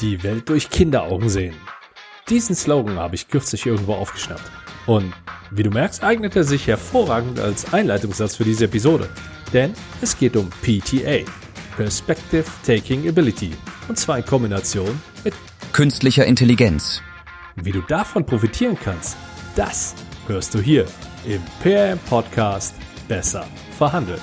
Die Welt durch Kinderaugen sehen. Diesen Slogan habe ich kürzlich irgendwo aufgeschnappt. Und wie du merkst, eignet er sich hervorragend als Einleitungssatz für diese Episode. Denn es geht um PTA, Perspective Taking Ability. Und zwar in Kombination mit künstlicher Intelligenz. Wie du davon profitieren kannst, das hörst du hier im PRM Podcast Besser verhandeln.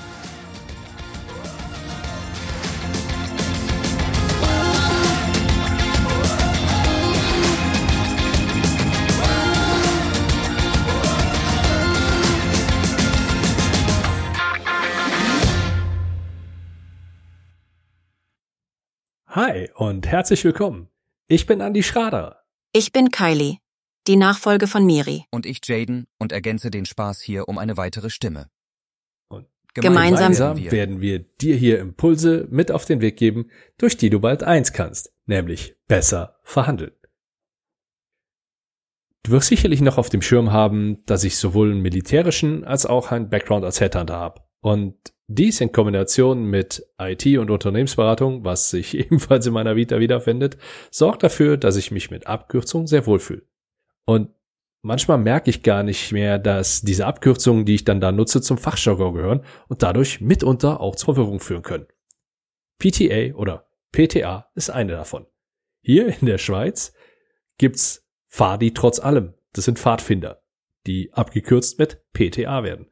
Hi und herzlich willkommen. Ich bin Andi Schrader. Ich bin Kylie, die Nachfolge von Miri. Und ich Jaden und ergänze den Spaß hier um eine weitere Stimme. Und Gemeinsam, gemeinsam wir. werden wir dir hier Impulse mit auf den Weg geben, durch die du bald eins kannst, nämlich besser verhandeln. Du wirst sicherlich noch auf dem Schirm haben, dass ich sowohl einen militärischen als auch einen Background als Headhunter habe. Und dies in Kombination mit IT und Unternehmensberatung, was sich ebenfalls in meiner Vita wiederfindet, sorgt dafür, dass ich mich mit Abkürzungen sehr wohlfühle. Und manchmal merke ich gar nicht mehr, dass diese Abkürzungen, die ich dann da nutze, zum Fachjargon gehören und dadurch mitunter auch zur Verwirrung führen können. PTA oder PTA ist eine davon. Hier in der Schweiz gibt's Fadi trotz allem. Das sind Pfadfinder, die abgekürzt mit PTA werden.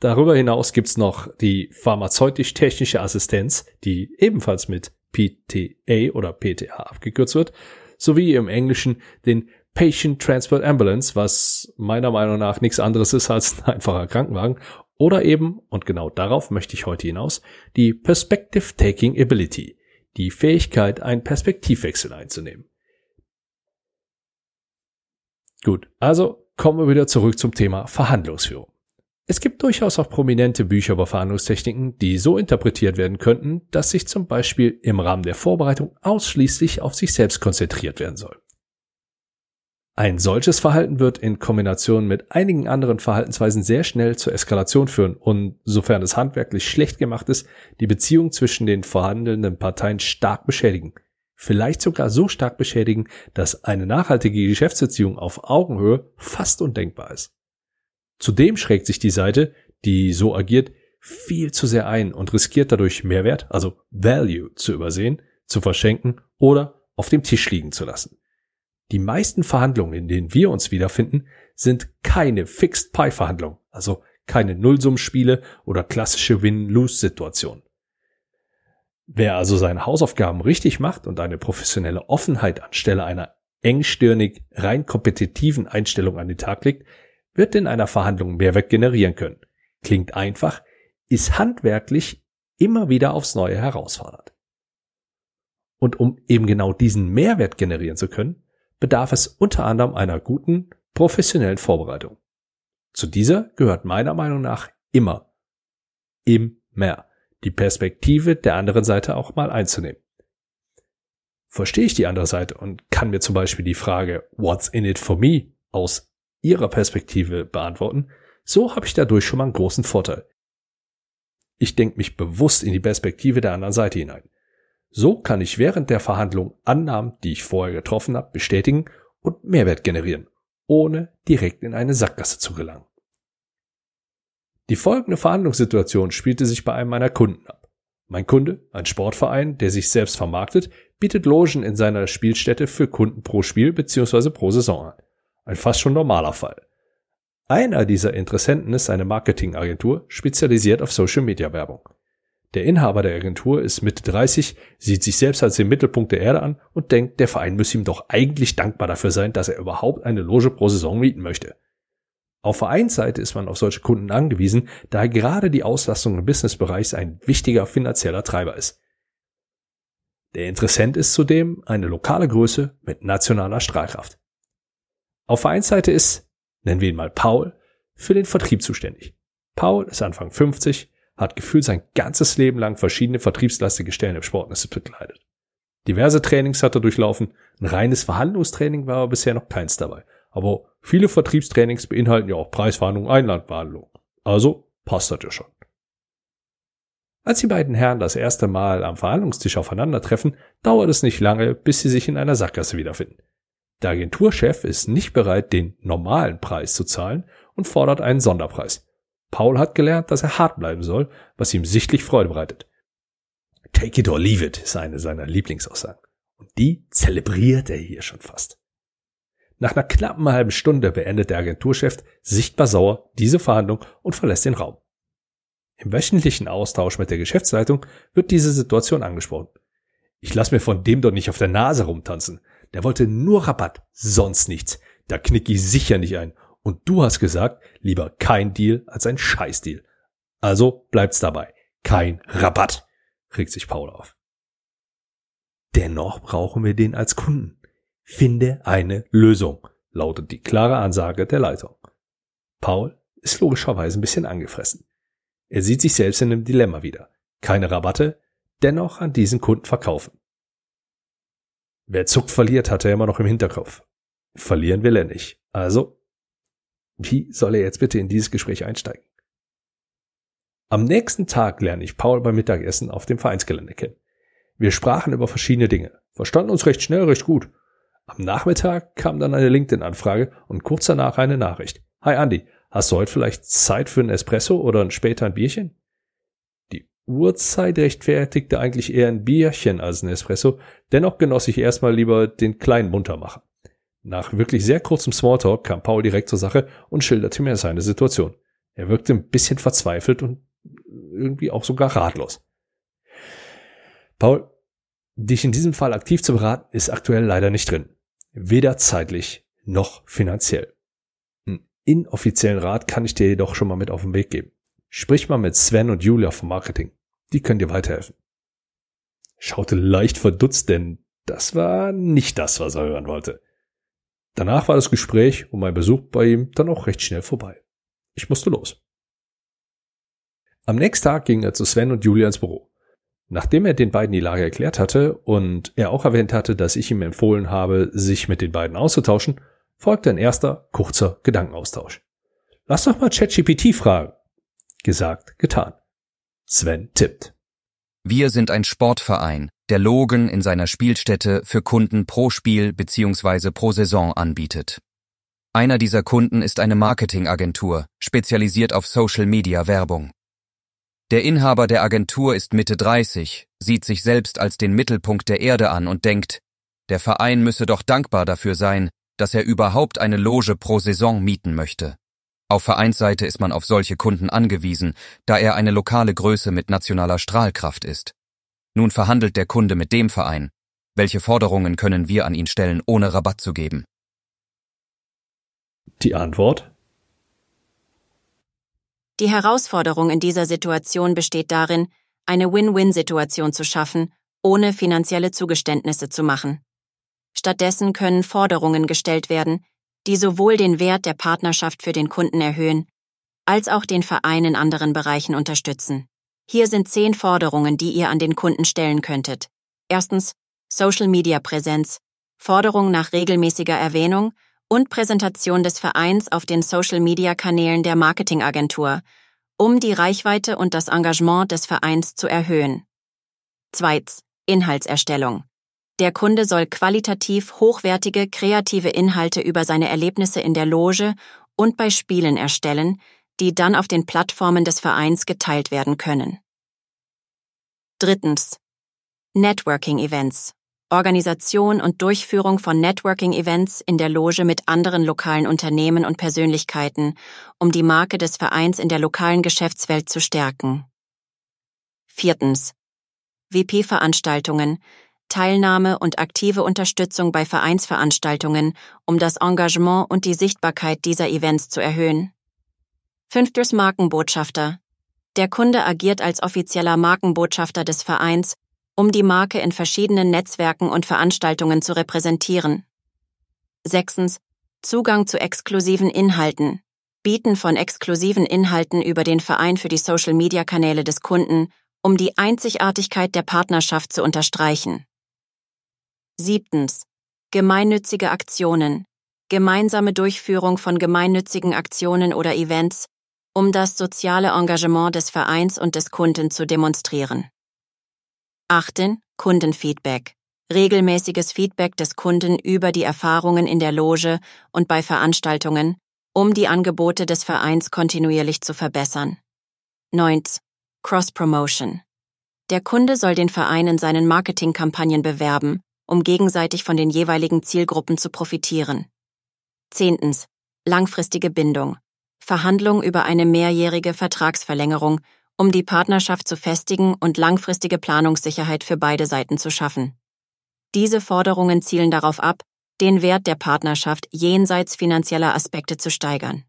Darüber hinaus gibt's noch die pharmazeutisch-technische Assistenz, die ebenfalls mit PTA oder PTA abgekürzt wird, sowie im Englischen den Patient Transport Ambulance, was meiner Meinung nach nichts anderes ist als ein einfacher Krankenwagen, oder eben, und genau darauf möchte ich heute hinaus, die Perspective Taking Ability, die Fähigkeit, einen Perspektivwechsel einzunehmen. Gut, also kommen wir wieder zurück zum Thema Verhandlungsführung. Es gibt durchaus auch prominente Bücher über Verhandlungstechniken, die so interpretiert werden könnten, dass sich zum Beispiel im Rahmen der Vorbereitung ausschließlich auf sich selbst konzentriert werden soll. Ein solches Verhalten wird in Kombination mit einigen anderen Verhaltensweisen sehr schnell zur Eskalation führen und, sofern es handwerklich schlecht gemacht ist, die Beziehung zwischen den verhandelnden Parteien stark beschädigen. Vielleicht sogar so stark beschädigen, dass eine nachhaltige Geschäftsbeziehung auf Augenhöhe fast undenkbar ist. Zudem schrägt sich die Seite, die so agiert, viel zu sehr ein und riskiert dadurch Mehrwert, also Value, zu übersehen, zu verschenken oder auf dem Tisch liegen zu lassen. Die meisten Verhandlungen, in denen wir uns wiederfinden, sind keine Fixed Pie Verhandlungen, also keine Nullsummspiele oder klassische Win-Lose-Situationen. Wer also seine Hausaufgaben richtig macht und eine professionelle Offenheit anstelle einer engstirnig rein kompetitiven Einstellung an den Tag legt, wird in einer Verhandlung Mehrwert generieren können. Klingt einfach, ist handwerklich immer wieder aufs Neue herausfordernd. Und um eben genau diesen Mehrwert generieren zu können, bedarf es unter anderem einer guten, professionellen Vorbereitung. Zu dieser gehört meiner Meinung nach immer, immer die Perspektive der anderen Seite auch mal einzunehmen. Verstehe ich die andere Seite und kann mir zum Beispiel die Frage What's in it for me aus ihrer Perspektive beantworten, so habe ich dadurch schon mal einen großen Vorteil. Ich denke mich bewusst in die Perspektive der anderen Seite hinein. So kann ich während der Verhandlung Annahmen, die ich vorher getroffen habe, bestätigen und Mehrwert generieren, ohne direkt in eine Sackgasse zu gelangen. Die folgende Verhandlungssituation spielte sich bei einem meiner Kunden ab. Mein Kunde, ein Sportverein, der sich selbst vermarktet, bietet Logen in seiner Spielstätte für Kunden pro Spiel bzw. pro Saison an. Ein fast schon normaler Fall. Einer dieser Interessenten ist eine Marketingagentur, spezialisiert auf Social Media Werbung. Der Inhaber der Agentur ist Mitte 30, sieht sich selbst als den Mittelpunkt der Erde an und denkt, der Verein müsse ihm doch eigentlich dankbar dafür sein, dass er überhaupt eine Loge pro Saison mieten möchte. Auf Vereinsseite ist man auf solche Kunden angewiesen, da gerade die Auslastung im Businessbereich ein wichtiger finanzieller Treiber ist. Der Interessent ist zudem eine lokale Größe mit nationaler Strahlkraft. Auf Vereinsseite ist, nennen wir ihn mal Paul, für den Vertrieb zuständig. Paul ist Anfang 50, hat gefühlt sein ganzes Leben lang verschiedene vertriebslastige Stellen im Sportnetz bekleidet. Diverse Trainings hat er durchlaufen, ein reines Verhandlungstraining war aber bisher noch keins dabei. Aber viele Vertriebstrainings beinhalten ja auch Preisverhandlungen, Einlandverhandlungen. Also passt das ja schon. Als die beiden Herren das erste Mal am Verhandlungstisch aufeinandertreffen, dauert es nicht lange, bis sie sich in einer Sackgasse wiederfinden. Der Agenturchef ist nicht bereit, den normalen Preis zu zahlen und fordert einen Sonderpreis. Paul hat gelernt, dass er hart bleiben soll, was ihm sichtlich Freude bereitet. Take it or leave it ist eine seiner Lieblingsaussagen. Und die zelebriert er hier schon fast. Nach einer knappen halben Stunde beendet der Agenturchef sichtbar sauer diese Verhandlung und verlässt den Raum. Im wöchentlichen Austausch mit der Geschäftsleitung wird diese Situation angesprochen. Ich lass mir von dem doch nicht auf der Nase rumtanzen. Der wollte nur Rabatt, sonst nichts. Da knick ich sicher nicht ein. Und du hast gesagt, lieber kein Deal als ein Scheißdeal. Also bleibt's dabei. Kein Rabatt, regt sich Paul auf. Dennoch brauchen wir den als Kunden. Finde eine Lösung, lautet die klare Ansage der Leitung. Paul ist logischerweise ein bisschen angefressen. Er sieht sich selbst in einem Dilemma wieder. Keine Rabatte, dennoch an diesen Kunden verkaufen. Wer zuckt verliert, hat er immer noch im Hinterkopf. Verlieren will er nicht. Also, wie soll er jetzt bitte in dieses Gespräch einsteigen? Am nächsten Tag lerne ich Paul beim Mittagessen auf dem Vereinsgelände kennen. Wir sprachen über verschiedene Dinge, verstanden uns recht schnell, recht gut. Am Nachmittag kam dann eine LinkedIn-Anfrage und kurz danach eine Nachricht. Hi Andy, hast du heute vielleicht Zeit für ein Espresso oder später ein Bierchen? Uhrzeit rechtfertigte eigentlich eher ein Bierchen als ein Espresso, dennoch genoss ich erstmal lieber den kleinen Muntermacher. Nach wirklich sehr kurzem Smalltalk kam Paul direkt zur Sache und schilderte mir seine Situation. Er wirkte ein bisschen verzweifelt und irgendwie auch sogar ratlos. Paul, dich in diesem Fall aktiv zu beraten, ist aktuell leider nicht drin. Weder zeitlich noch finanziell. Einen inoffiziellen Rat kann ich dir jedoch schon mal mit auf den Weg geben. Sprich mal mit Sven und Julia vom Marketing. Die können dir weiterhelfen. Schaute leicht verdutzt, denn das war nicht das, was er hören wollte. Danach war das Gespräch und mein Besuch bei ihm dann auch recht schnell vorbei. Ich musste los. Am nächsten Tag ging er zu Sven und Julia ins Büro. Nachdem er den beiden die Lage erklärt hatte und er auch erwähnt hatte, dass ich ihm empfohlen habe, sich mit den beiden auszutauschen, folgte ein erster, kurzer Gedankenaustausch. Lass doch mal ChatGPT fragen. Gesagt, getan. Sven tippt. Wir sind ein Sportverein, der Logen in seiner Spielstätte für Kunden pro Spiel bzw. pro Saison anbietet. Einer dieser Kunden ist eine Marketingagentur, spezialisiert auf Social-Media-Werbung. Der Inhaber der Agentur ist Mitte 30, sieht sich selbst als den Mittelpunkt der Erde an und denkt, der Verein müsse doch dankbar dafür sein, dass er überhaupt eine Loge pro Saison mieten möchte. Auf Vereinsseite ist man auf solche Kunden angewiesen, da er eine lokale Größe mit nationaler Strahlkraft ist. Nun verhandelt der Kunde mit dem Verein. Welche Forderungen können wir an ihn stellen, ohne Rabatt zu geben? Die Antwort? Die Herausforderung in dieser Situation besteht darin, eine Win-Win-Situation zu schaffen, ohne finanzielle Zugeständnisse zu machen. Stattdessen können Forderungen gestellt werden, die sowohl den Wert der Partnerschaft für den Kunden erhöhen, als auch den Verein in anderen Bereichen unterstützen. Hier sind zehn Forderungen, die ihr an den Kunden stellen könntet. Erstens Social Media Präsenz, Forderung nach regelmäßiger Erwähnung und Präsentation des Vereins auf den Social Media Kanälen der Marketingagentur, um die Reichweite und das Engagement des Vereins zu erhöhen. Zweitens Inhaltserstellung. Der Kunde soll qualitativ hochwertige, kreative Inhalte über seine Erlebnisse in der Loge und bei Spielen erstellen, die dann auf den Plattformen des Vereins geteilt werden können. Drittens. Networking-Events. Organisation und Durchführung von Networking-Events in der Loge mit anderen lokalen Unternehmen und Persönlichkeiten, um die Marke des Vereins in der lokalen Geschäftswelt zu stärken. Viertens. WP-Veranstaltungen, Teilnahme und aktive Unterstützung bei Vereinsveranstaltungen, um das Engagement und die Sichtbarkeit dieser Events zu erhöhen. Fünftens Markenbotschafter. Der Kunde agiert als offizieller Markenbotschafter des Vereins, um die Marke in verschiedenen Netzwerken und Veranstaltungen zu repräsentieren. Sechstens Zugang zu exklusiven Inhalten. Bieten von exklusiven Inhalten über den Verein für die Social-Media-Kanäle des Kunden, um die Einzigartigkeit der Partnerschaft zu unterstreichen. Siebtens. Gemeinnützige Aktionen. Gemeinsame Durchführung von gemeinnützigen Aktionen oder Events, um das soziale Engagement des Vereins und des Kunden zu demonstrieren. 8. Kundenfeedback. Regelmäßiges Feedback des Kunden über die Erfahrungen in der Loge und bei Veranstaltungen, um die Angebote des Vereins kontinuierlich zu verbessern. 9. Cross-Promotion. Der Kunde soll den Verein in seinen Marketingkampagnen bewerben, um gegenseitig von den jeweiligen Zielgruppen zu profitieren. 10. Langfristige Bindung. Verhandlung über eine mehrjährige Vertragsverlängerung, um die Partnerschaft zu festigen und langfristige Planungssicherheit für beide Seiten zu schaffen. Diese Forderungen zielen darauf ab, den Wert der Partnerschaft jenseits finanzieller Aspekte zu steigern.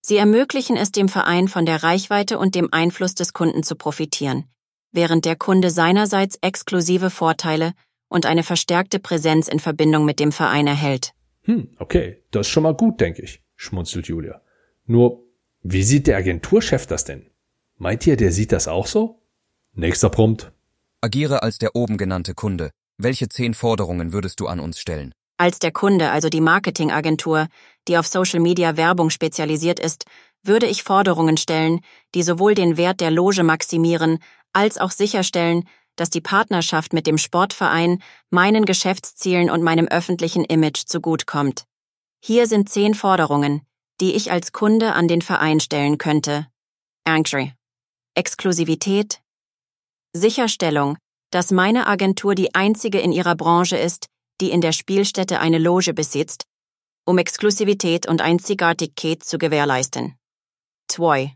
Sie ermöglichen es dem Verein von der Reichweite und dem Einfluss des Kunden zu profitieren, während der Kunde seinerseits exklusive Vorteile und eine verstärkte Präsenz in Verbindung mit dem Verein erhält. Hm, okay, das ist schon mal gut, denke ich, schmunzelt Julia. Nur, wie sieht der Agenturchef das denn? Meint ihr, der sieht das auch so? Nächster Prompt. Agiere als der oben genannte Kunde. Welche zehn Forderungen würdest du an uns stellen? Als der Kunde, also die Marketingagentur, die auf Social Media Werbung spezialisiert ist, würde ich Forderungen stellen, die sowohl den Wert der Loge maximieren, als auch sicherstellen, dass die Partnerschaft mit dem Sportverein meinen Geschäftszielen und meinem öffentlichen Image zugutkommt. Hier sind zehn Forderungen, die ich als Kunde an den Verein stellen könnte. Entry. Exklusivität. Sicherstellung, dass meine Agentur die einzige in ihrer Branche ist, die in der Spielstätte eine Loge besitzt, um Exklusivität und Einzigartigkeit zu gewährleisten. 2.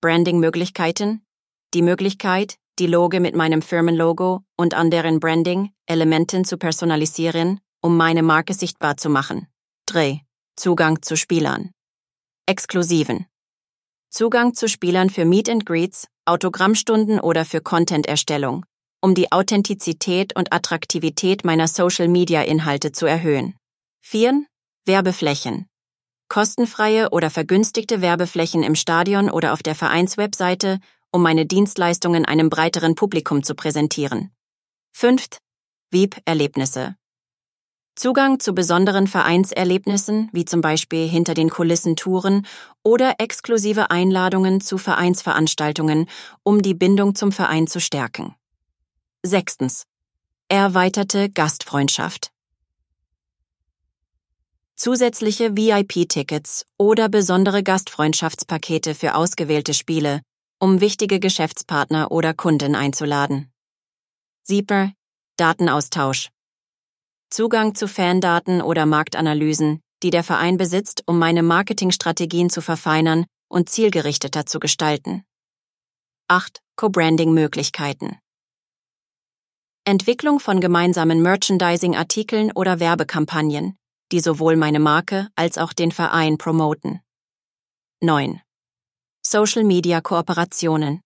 Branding-Möglichkeiten. Die Möglichkeit, die Loge mit meinem Firmenlogo und anderen Branding-Elementen zu personalisieren, um meine Marke sichtbar zu machen. 3. Zugang zu Spielern. Exklusiven. Zugang zu Spielern für Meet and Greets, Autogrammstunden oder für Content-Erstellung, um die Authentizität und Attraktivität meiner Social-Media-Inhalte zu erhöhen. 4. Werbeflächen. Kostenfreie oder vergünstigte Werbeflächen im Stadion oder auf der Vereinswebseite, um meine Dienstleistungen einem breiteren Publikum zu präsentieren. 5. VIP-Erlebnisse. Zugang zu besonderen Vereinserlebnissen, wie zum Beispiel hinter den Kulissen Touren oder exklusive Einladungen zu Vereinsveranstaltungen, um die Bindung zum Verein zu stärken. Sechstens. Erweiterte Gastfreundschaft. Zusätzliche VIP-Tickets oder besondere Gastfreundschaftspakete für ausgewählte Spiele, um wichtige Geschäftspartner oder Kunden einzuladen. Sieper, Datenaustausch. Zugang zu Fandaten oder Marktanalysen, die der Verein besitzt, um meine Marketingstrategien zu verfeinern und zielgerichteter zu gestalten. 8. Co-Branding-Möglichkeiten. Entwicklung von gemeinsamen Merchandising-Artikeln oder Werbekampagnen, die sowohl meine Marke als auch den Verein promoten. 9. Social-Media-Kooperationen.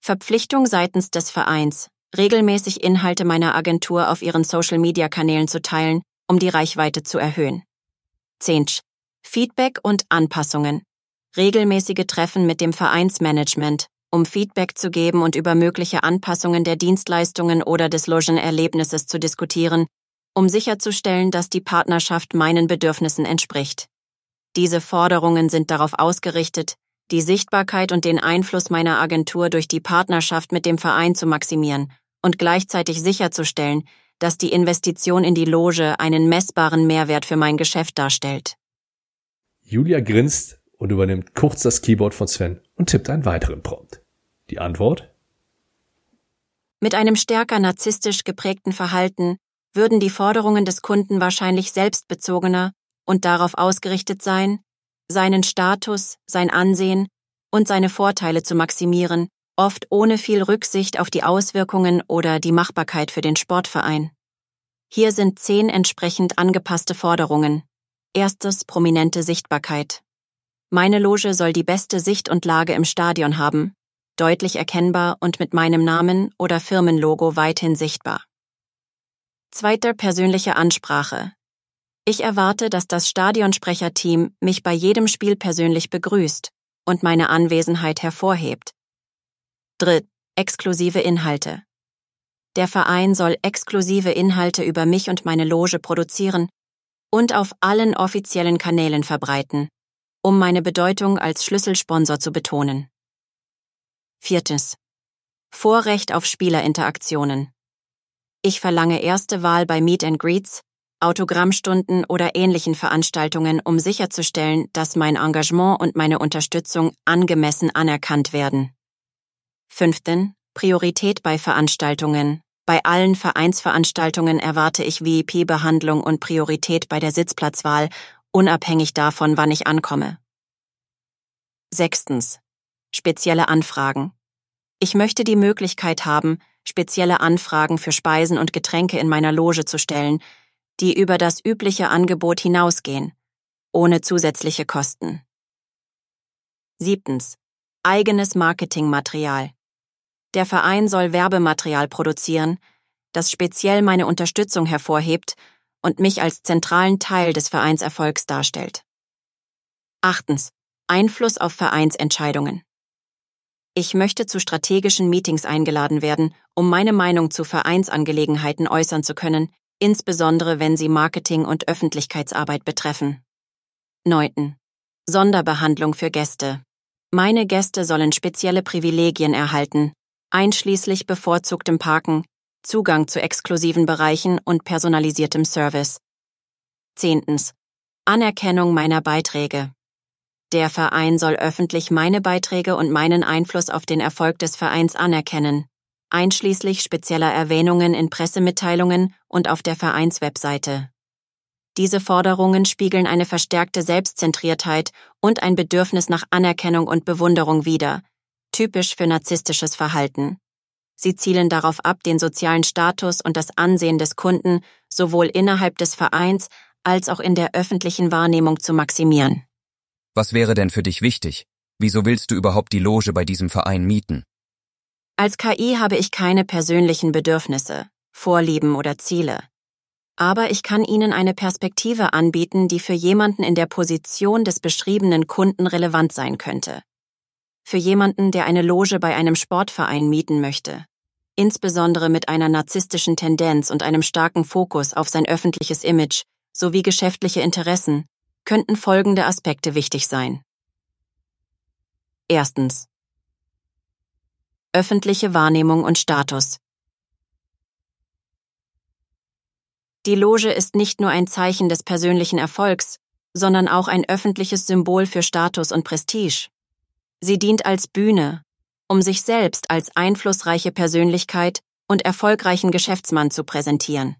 Verpflichtung seitens des Vereins, regelmäßig Inhalte meiner Agentur auf ihren Social-Media-Kanälen zu teilen, um die Reichweite zu erhöhen. 10. Feedback und Anpassungen. Regelmäßige Treffen mit dem Vereinsmanagement, um Feedback zu geben und über mögliche Anpassungen der Dienstleistungen oder des Logenerlebnisses zu diskutieren, um sicherzustellen, dass die Partnerschaft meinen Bedürfnissen entspricht. Diese Forderungen sind darauf ausgerichtet, die Sichtbarkeit und den Einfluss meiner Agentur durch die Partnerschaft mit dem Verein zu maximieren und gleichzeitig sicherzustellen, dass die Investition in die Loge einen messbaren Mehrwert für mein Geschäft darstellt. Julia grinst und übernimmt kurz das Keyboard von Sven und tippt einen weiteren Prompt. Die Antwort? Mit einem stärker narzisstisch geprägten Verhalten würden die Forderungen des Kunden wahrscheinlich selbstbezogener und darauf ausgerichtet sein, seinen Status, sein Ansehen und seine Vorteile zu maximieren, oft ohne viel Rücksicht auf die Auswirkungen oder die Machbarkeit für den Sportverein. Hier sind zehn entsprechend angepasste Forderungen. Erstes prominente Sichtbarkeit. Meine Loge soll die beste Sicht und Lage im Stadion haben, deutlich erkennbar und mit meinem Namen oder Firmenlogo weithin sichtbar. Zweiter persönliche Ansprache. Ich erwarte, dass das Stadionsprecherteam mich bei jedem Spiel persönlich begrüßt und meine Anwesenheit hervorhebt, Dritt. Exklusive Inhalte. Der Verein soll exklusive Inhalte über mich und meine Loge produzieren und auf allen offiziellen Kanälen verbreiten, um meine Bedeutung als Schlüsselsponsor zu betonen. Viertes. Vorrecht auf Spielerinteraktionen. Ich verlange erste Wahl bei Meet and Greets, Autogrammstunden oder ähnlichen Veranstaltungen, um sicherzustellen, dass mein Engagement und meine Unterstützung angemessen anerkannt werden. Fünften. Priorität bei Veranstaltungen. Bei allen Vereinsveranstaltungen erwarte ich VIP-Behandlung und Priorität bei der Sitzplatzwahl, unabhängig davon, wann ich ankomme. Sechstens. Spezielle Anfragen. Ich möchte die Möglichkeit haben, spezielle Anfragen für Speisen und Getränke in meiner Loge zu stellen, die über das übliche Angebot hinausgehen, ohne zusätzliche Kosten. Siebtens. Eigenes Marketingmaterial. Der Verein soll Werbematerial produzieren, das speziell meine Unterstützung hervorhebt und mich als zentralen Teil des Vereinserfolgs darstellt. Achtens. Einfluss auf Vereinsentscheidungen. Ich möchte zu strategischen Meetings eingeladen werden, um meine Meinung zu Vereinsangelegenheiten äußern zu können, insbesondere wenn sie Marketing und Öffentlichkeitsarbeit betreffen. Neunten. Sonderbehandlung für Gäste. Meine Gäste sollen spezielle Privilegien erhalten, einschließlich bevorzugtem Parken, Zugang zu exklusiven Bereichen und personalisiertem Service. Zehntens. Anerkennung meiner Beiträge. Der Verein soll öffentlich meine Beiträge und meinen Einfluss auf den Erfolg des Vereins anerkennen, einschließlich spezieller Erwähnungen in Pressemitteilungen und auf der Vereinswebseite. Diese Forderungen spiegeln eine verstärkte Selbstzentriertheit und ein Bedürfnis nach Anerkennung und Bewunderung wider, typisch für narzisstisches Verhalten. Sie zielen darauf ab, den sozialen Status und das Ansehen des Kunden sowohl innerhalb des Vereins als auch in der öffentlichen Wahrnehmung zu maximieren. Was wäre denn für dich wichtig? Wieso willst du überhaupt die Loge bei diesem Verein mieten? Als KI habe ich keine persönlichen Bedürfnisse, Vorlieben oder Ziele. Aber ich kann Ihnen eine Perspektive anbieten, die für jemanden in der Position des beschriebenen Kunden relevant sein könnte für jemanden, der eine Loge bei einem Sportverein mieten möchte, insbesondere mit einer narzisstischen Tendenz und einem starken Fokus auf sein öffentliches Image sowie geschäftliche Interessen, könnten folgende Aspekte wichtig sein. Erstens. Öffentliche Wahrnehmung und Status. Die Loge ist nicht nur ein Zeichen des persönlichen Erfolgs, sondern auch ein öffentliches Symbol für Status und Prestige. Sie dient als Bühne, um sich selbst als einflussreiche Persönlichkeit und erfolgreichen Geschäftsmann zu präsentieren.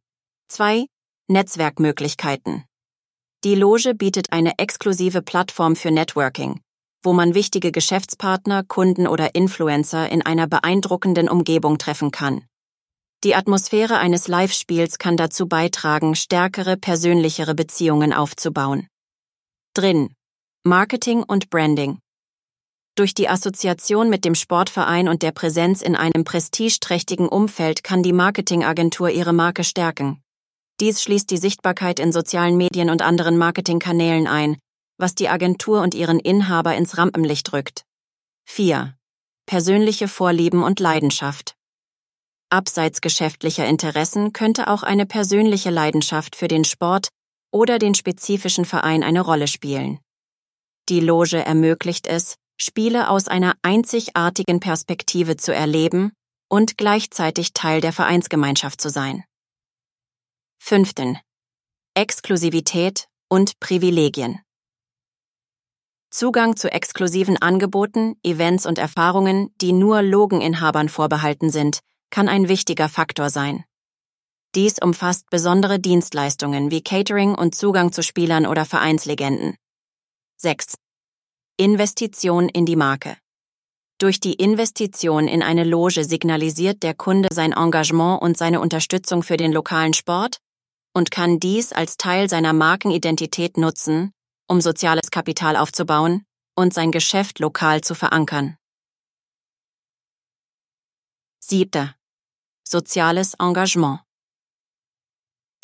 2. Netzwerkmöglichkeiten. Die Loge bietet eine exklusive Plattform für Networking, wo man wichtige Geschäftspartner, Kunden oder Influencer in einer beeindruckenden Umgebung treffen kann. Die Atmosphäre eines Live-Spiels kann dazu beitragen, stärkere, persönlichere Beziehungen aufzubauen. Drin. Marketing und Branding. Durch die Assoziation mit dem Sportverein und der Präsenz in einem prestigeträchtigen Umfeld kann die Marketingagentur ihre Marke stärken. Dies schließt die Sichtbarkeit in sozialen Medien und anderen Marketingkanälen ein, was die Agentur und ihren Inhaber ins Rampenlicht rückt. 4. Persönliche Vorlieben und Leidenschaft. Abseits geschäftlicher Interessen könnte auch eine persönliche Leidenschaft für den Sport oder den spezifischen Verein eine Rolle spielen. Die Loge ermöglicht es, Spiele aus einer einzigartigen Perspektive zu erleben und gleichzeitig Teil der Vereinsgemeinschaft zu sein. Fünften. Exklusivität und Privilegien. Zugang zu exklusiven Angeboten, Events und Erfahrungen, die nur Logeninhabern vorbehalten sind, kann ein wichtiger Faktor sein. Dies umfasst besondere Dienstleistungen wie Catering und Zugang zu Spielern oder Vereinslegenden. 6. Investition in die Marke. Durch die Investition in eine Loge signalisiert der Kunde sein Engagement und seine Unterstützung für den lokalen Sport und kann dies als Teil seiner Markenidentität nutzen, um soziales Kapital aufzubauen und sein Geschäft lokal zu verankern. Siebter. Soziales Engagement.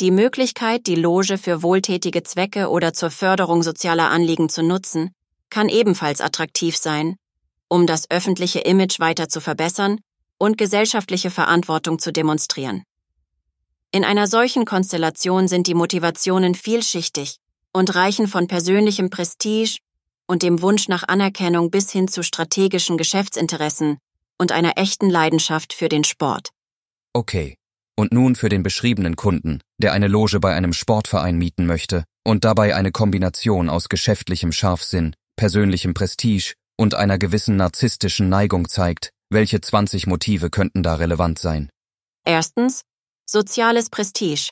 Die Möglichkeit, die Loge für wohltätige Zwecke oder zur Förderung sozialer Anliegen zu nutzen, kann ebenfalls attraktiv sein, um das öffentliche Image weiter zu verbessern und gesellschaftliche Verantwortung zu demonstrieren. In einer solchen Konstellation sind die Motivationen vielschichtig und reichen von persönlichem Prestige und dem Wunsch nach Anerkennung bis hin zu strategischen Geschäftsinteressen und einer echten Leidenschaft für den Sport. Okay. Und nun für den beschriebenen Kunden, der eine Loge bei einem Sportverein mieten möchte und dabei eine Kombination aus geschäftlichem Scharfsinn, persönlichem Prestige und einer gewissen narzisstischen Neigung zeigt, welche 20 Motive könnten da relevant sein? Erstens, soziales Prestige.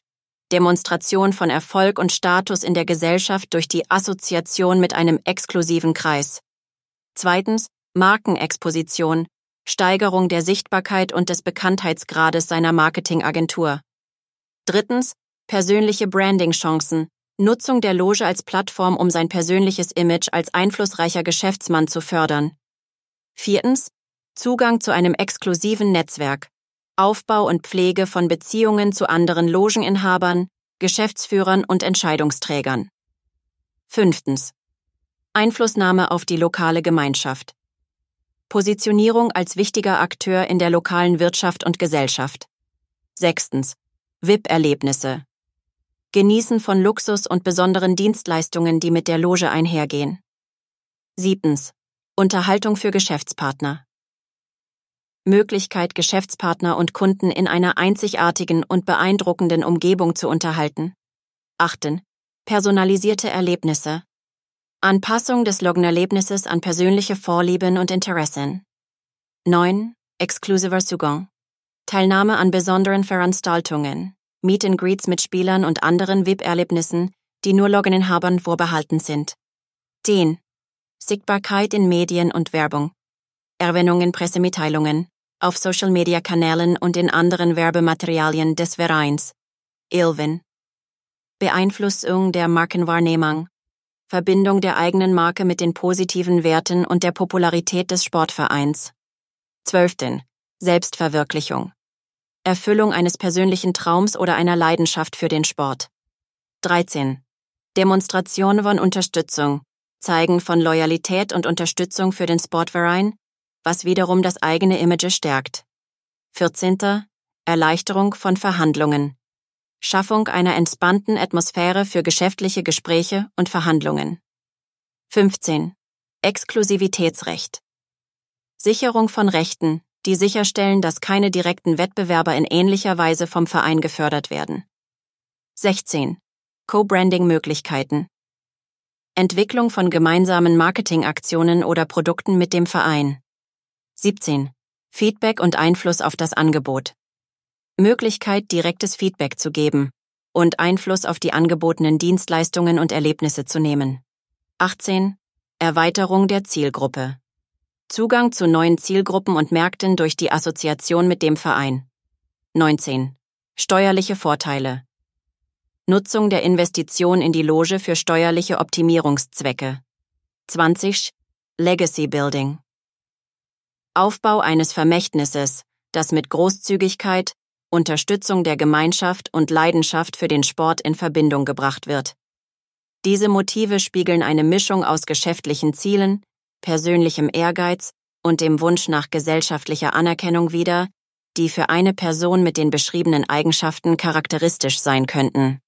Demonstration von Erfolg und Status in der Gesellschaft durch die Assoziation mit einem exklusiven Kreis. Zweitens, Markenexposition. Steigerung der Sichtbarkeit und des Bekanntheitsgrades seiner Marketingagentur. Drittens, persönliche Branding-Chancen. Nutzung der Loge als Plattform, um sein persönliches Image als einflussreicher Geschäftsmann zu fördern. Viertens, Zugang zu einem exklusiven Netzwerk. Aufbau und Pflege von Beziehungen zu anderen Logeninhabern, Geschäftsführern und Entscheidungsträgern. Fünftens. Einflussnahme auf die lokale Gemeinschaft. Positionierung als wichtiger Akteur in der lokalen Wirtschaft und Gesellschaft. Sechstens. VIP-Erlebnisse. Genießen von Luxus und besonderen Dienstleistungen, die mit der Loge einhergehen. Siebtens. Unterhaltung für Geschäftspartner. Möglichkeit, Geschäftspartner und Kunden in einer einzigartigen und beeindruckenden Umgebung zu unterhalten. Achten. Personalisierte Erlebnisse. Anpassung des Logenerlebnisses an persönliche Vorlieben und Interessen. 9. Exclusiver Zugang. Teilnahme an besonderen Veranstaltungen, Meet and Greets mit Spielern und anderen VIP-Erlebnissen, die nur Logininhabern vorbehalten sind. 10. Sichtbarkeit in Medien und Werbung. Erwähnung in Pressemitteilungen, auf Social-Media-Kanälen und in anderen Werbematerialien des Vereins. 11. Beeinflussung der Markenwahrnehmung. Verbindung der eigenen Marke mit den positiven Werten und der Popularität des Sportvereins. 12. Selbstverwirklichung. Erfüllung eines persönlichen Traums oder einer Leidenschaft für den Sport. 13. Demonstration von Unterstützung. Zeigen von Loyalität und Unterstützung für den Sportverein, was wiederum das eigene Image stärkt. 14. Erleichterung von Verhandlungen. Schaffung einer entspannten Atmosphäre für geschäftliche Gespräche und Verhandlungen. 15. Exklusivitätsrecht. Sicherung von Rechten, die sicherstellen, dass keine direkten Wettbewerber in ähnlicher Weise vom Verein gefördert werden. 16. Co-Branding-Möglichkeiten. Entwicklung von gemeinsamen Marketingaktionen oder Produkten mit dem Verein. 17. Feedback und Einfluss auf das Angebot. Möglichkeit, direktes Feedback zu geben und Einfluss auf die angebotenen Dienstleistungen und Erlebnisse zu nehmen. 18. Erweiterung der Zielgruppe. Zugang zu neuen Zielgruppen und Märkten durch die Assoziation mit dem Verein. 19. Steuerliche Vorteile. Nutzung der Investition in die Loge für steuerliche Optimierungszwecke. 20. Legacy Building. Aufbau eines Vermächtnisses, das mit Großzügigkeit, Unterstützung der Gemeinschaft und Leidenschaft für den Sport in Verbindung gebracht wird. Diese Motive spiegeln eine Mischung aus geschäftlichen Zielen, persönlichem Ehrgeiz und dem Wunsch nach gesellschaftlicher Anerkennung wider, die für eine Person mit den beschriebenen Eigenschaften charakteristisch sein könnten.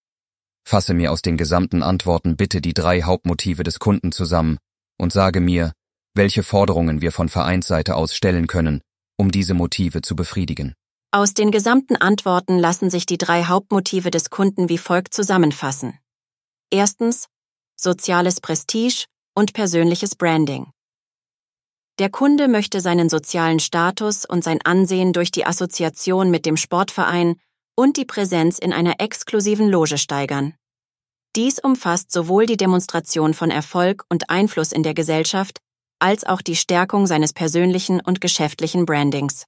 Fasse mir aus den gesamten Antworten bitte die drei Hauptmotive des Kunden zusammen und sage mir, welche Forderungen wir von Vereinsseite aus stellen können, um diese Motive zu befriedigen. Aus den gesamten Antworten lassen sich die drei Hauptmotive des Kunden wie folgt zusammenfassen. Erstens soziales Prestige und persönliches Branding. Der Kunde möchte seinen sozialen Status und sein Ansehen durch die Assoziation mit dem Sportverein und die Präsenz in einer exklusiven Loge steigern. Dies umfasst sowohl die Demonstration von Erfolg und Einfluss in der Gesellschaft als auch die Stärkung seines persönlichen und geschäftlichen Brandings.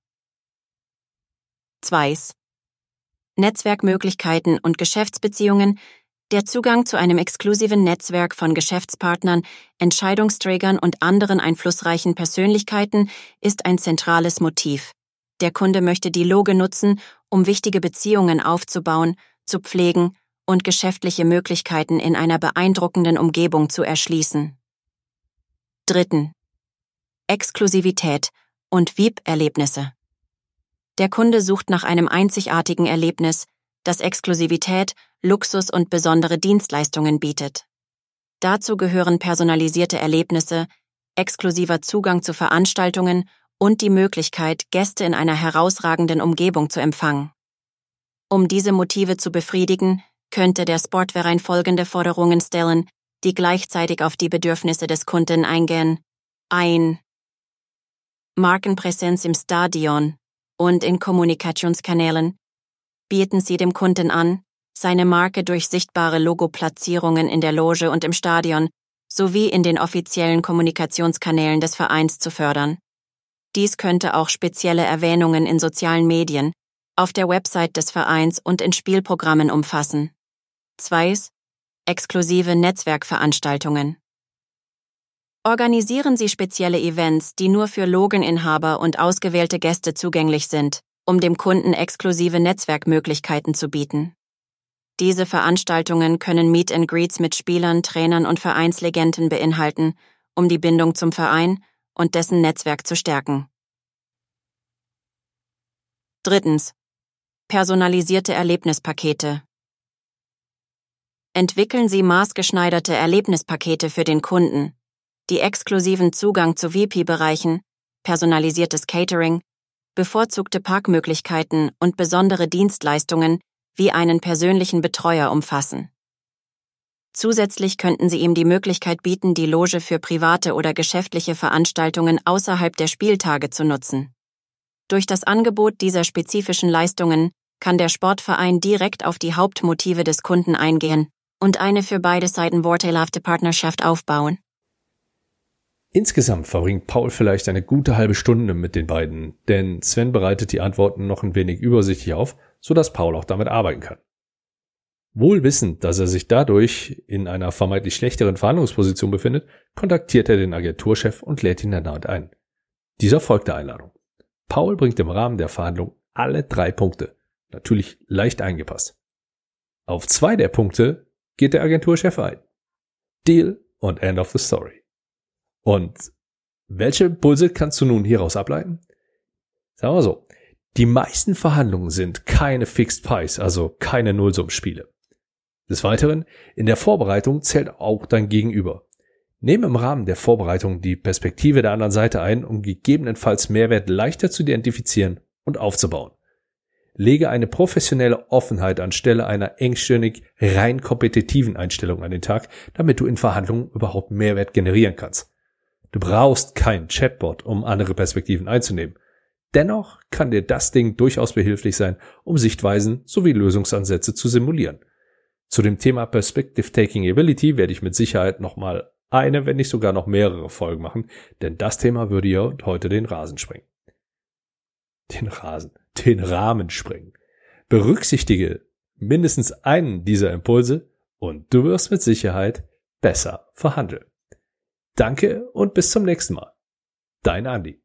2. Netzwerkmöglichkeiten und Geschäftsbeziehungen, der Zugang zu einem exklusiven Netzwerk von Geschäftspartnern, Entscheidungsträgern und anderen einflussreichen Persönlichkeiten ist ein zentrales Motiv. Der Kunde möchte die Loge nutzen, um wichtige Beziehungen aufzubauen, zu pflegen und geschäftliche Möglichkeiten in einer beeindruckenden Umgebung zu erschließen. Dritten. Exklusivität und VIP-Erlebnisse. Der Kunde sucht nach einem einzigartigen Erlebnis, das Exklusivität, Luxus und besondere Dienstleistungen bietet. Dazu gehören personalisierte Erlebnisse, exklusiver Zugang zu Veranstaltungen und die Möglichkeit, Gäste in einer herausragenden Umgebung zu empfangen. Um diese Motive zu befriedigen, könnte der Sportverein folgende Forderungen stellen, die gleichzeitig auf die Bedürfnisse des Kunden eingehen. Ein Markenpräsenz im Stadion und in Kommunikationskanälen bieten Sie dem Kunden an, seine Marke durch sichtbare Logoplatzierungen in der Loge und im Stadion sowie in den offiziellen Kommunikationskanälen des Vereins zu fördern. Dies könnte auch spezielle Erwähnungen in sozialen Medien, auf der Website des Vereins und in Spielprogrammen umfassen. Zweis, exklusive Netzwerkveranstaltungen. Organisieren Sie spezielle Events, die nur für Logeninhaber und ausgewählte Gäste zugänglich sind, um dem Kunden exklusive Netzwerkmöglichkeiten zu bieten. Diese Veranstaltungen können Meet and Greets mit Spielern, Trainern und Vereinslegenden beinhalten, um die Bindung zum Verein und dessen Netzwerk zu stärken. Drittens. Personalisierte Erlebnispakete. Entwickeln Sie maßgeschneiderte Erlebnispakete für den Kunden, die exklusiven Zugang zu VIP-Bereichen, personalisiertes Catering, bevorzugte Parkmöglichkeiten und besondere Dienstleistungen wie einen persönlichen Betreuer umfassen. Zusätzlich könnten Sie ihm die Möglichkeit bieten, die Loge für private oder geschäftliche Veranstaltungen außerhalb der Spieltage zu nutzen. Durch das Angebot dieser spezifischen Leistungen kann der Sportverein direkt auf die Hauptmotive des Kunden eingehen und eine für beide Seiten vorteilhafte Partnerschaft aufbauen. Insgesamt verbringt Paul vielleicht eine gute halbe Stunde mit den beiden, denn Sven bereitet die Antworten noch ein wenig übersichtlich auf, sodass Paul auch damit arbeiten kann. Wohl wissend, dass er sich dadurch in einer vermeintlich schlechteren Verhandlungsposition befindet, kontaktiert er den Agenturchef und lädt ihn erneut ein. Dieser folgt der Einladung. Paul bringt im Rahmen der Verhandlung alle drei Punkte, natürlich leicht eingepasst. Auf zwei der Punkte geht der Agenturchef ein. Deal und End of the Story. Und welche Impulse kannst du nun hieraus ableiten? Sagen wir so. Die meisten Verhandlungen sind keine Fixed Pies, also keine Nullsummspiele. Des Weiteren, in der Vorbereitung zählt auch dein Gegenüber. Nehme im Rahmen der Vorbereitung die Perspektive der anderen Seite ein, um gegebenenfalls Mehrwert leichter zu identifizieren und aufzubauen. Lege eine professionelle Offenheit anstelle einer engstirnig rein kompetitiven Einstellung an den Tag, damit du in Verhandlungen überhaupt Mehrwert generieren kannst. Du brauchst kein Chatbot, um andere Perspektiven einzunehmen. Dennoch kann dir das Ding durchaus behilflich sein, um Sichtweisen sowie Lösungsansätze zu simulieren. Zu dem Thema Perspective Taking Ability werde ich mit Sicherheit nochmal eine, wenn nicht sogar noch mehrere Folgen machen, denn das Thema würde ja heute den Rasen sprengen. Den Rasen, den Rahmen sprengen. Berücksichtige mindestens einen dieser Impulse und du wirst mit Sicherheit besser verhandeln. Danke und bis zum nächsten Mal. Dein Andi.